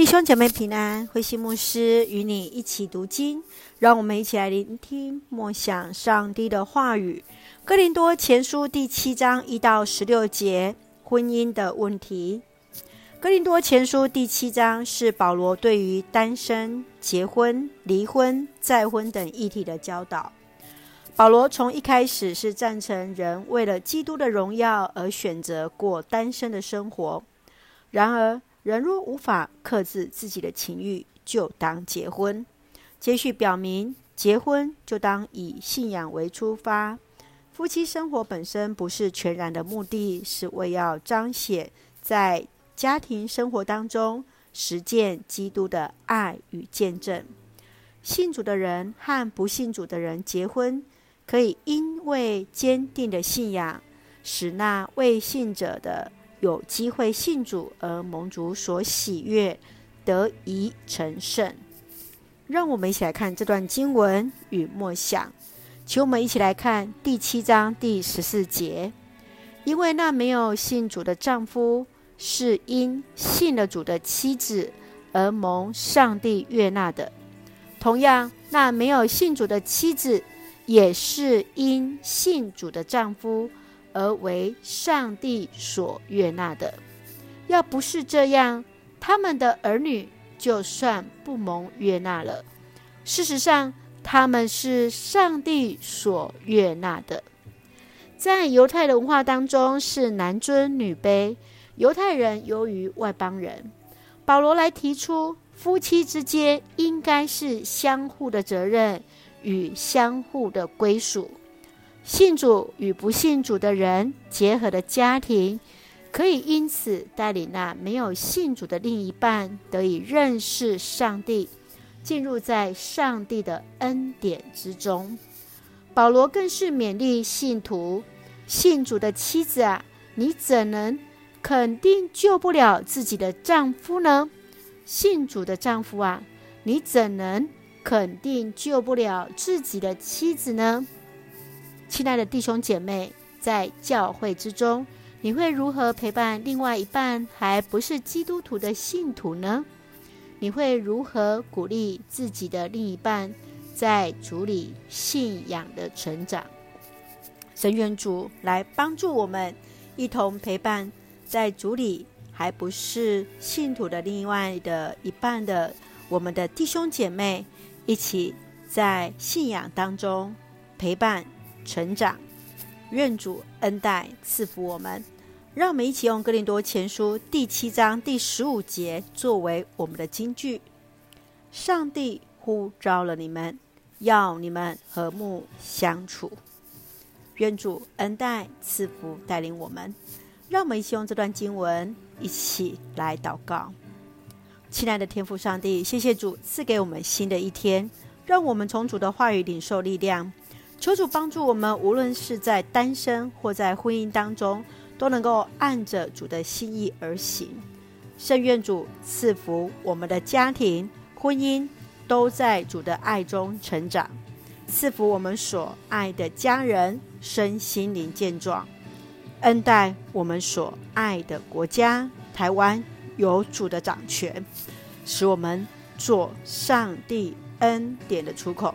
弟兄姐妹平安，慧馨牧师与你一起读经，让我们一起来聆听默想上帝的话语。哥林多前书第七章一到十六节，婚姻的问题。哥林多前书第七章是保罗对于单身、结婚、离婚、再婚等议题的教导。保罗从一开始是赞成人为了基督的荣耀而选择过单身的生活，然而，人若无法克制自己的情欲，就当结婚。接续表明，结婚就当以信仰为出发。夫妻生活本身不是全然的目的，是为要彰显在家庭生活当中实践基督的爱与见证。信主的人和不信主的人结婚，可以因为坚定的信仰，使那未信者的。有机会信主而蒙主所喜悦，得以成圣。让我们一起来看这段经文与默想。请我们一起来看第七章第十四节。因为那没有信主的丈夫，是因信了主的妻子而蒙上帝悦纳的；同样，那没有信主的妻子，也是因信主的丈夫。而为上帝所悦纳的，要不是这样，他们的儿女就算不蒙悦纳了。事实上，他们是上帝所悦纳的。在犹太的文化当中，是男尊女卑，犹太人优于外邦人。保罗来提出，夫妻之间应该是相互的责任与相互的归属。信主与不信主的人结合的家庭，可以因此带领那没有信主的另一半得以认识上帝，进入在上帝的恩典之中。保罗更是勉励信徒：信主的妻子啊，你怎能肯定救不了自己的丈夫呢？信主的丈夫啊，你怎能肯定救不了自己的妻子呢？亲爱的弟兄姐妹，在教会之中，你会如何陪伴另外一半还不是基督徒的信徒呢？你会如何鼓励自己的另一半在主里信仰的成长？神愿主来帮助我们，一同陪伴在主里还不是信徒的另外的一半的我们的弟兄姐妹，一起在信仰当中陪伴。成长，愿主恩待赐福我们。让我们一起用哥林多前书第七章第十五节作为我们的金句：上帝呼召了你们，要你们和睦相处。愿主恩待赐福带领我们。让我们一起用这段经文一起来祷告。亲爱的天父上帝，谢谢主赐给我们新的一天，让我们从主的话语领受力量。求主帮助我们，无论是在单身或在婚姻当中，都能够按着主的心意而行。圣愿主赐福我们的家庭、婚姻，都在主的爱中成长。赐福我们所爱的家人身心灵健壮，恩待我们所爱的国家台湾有主的掌权，使我们做上帝恩典的出口。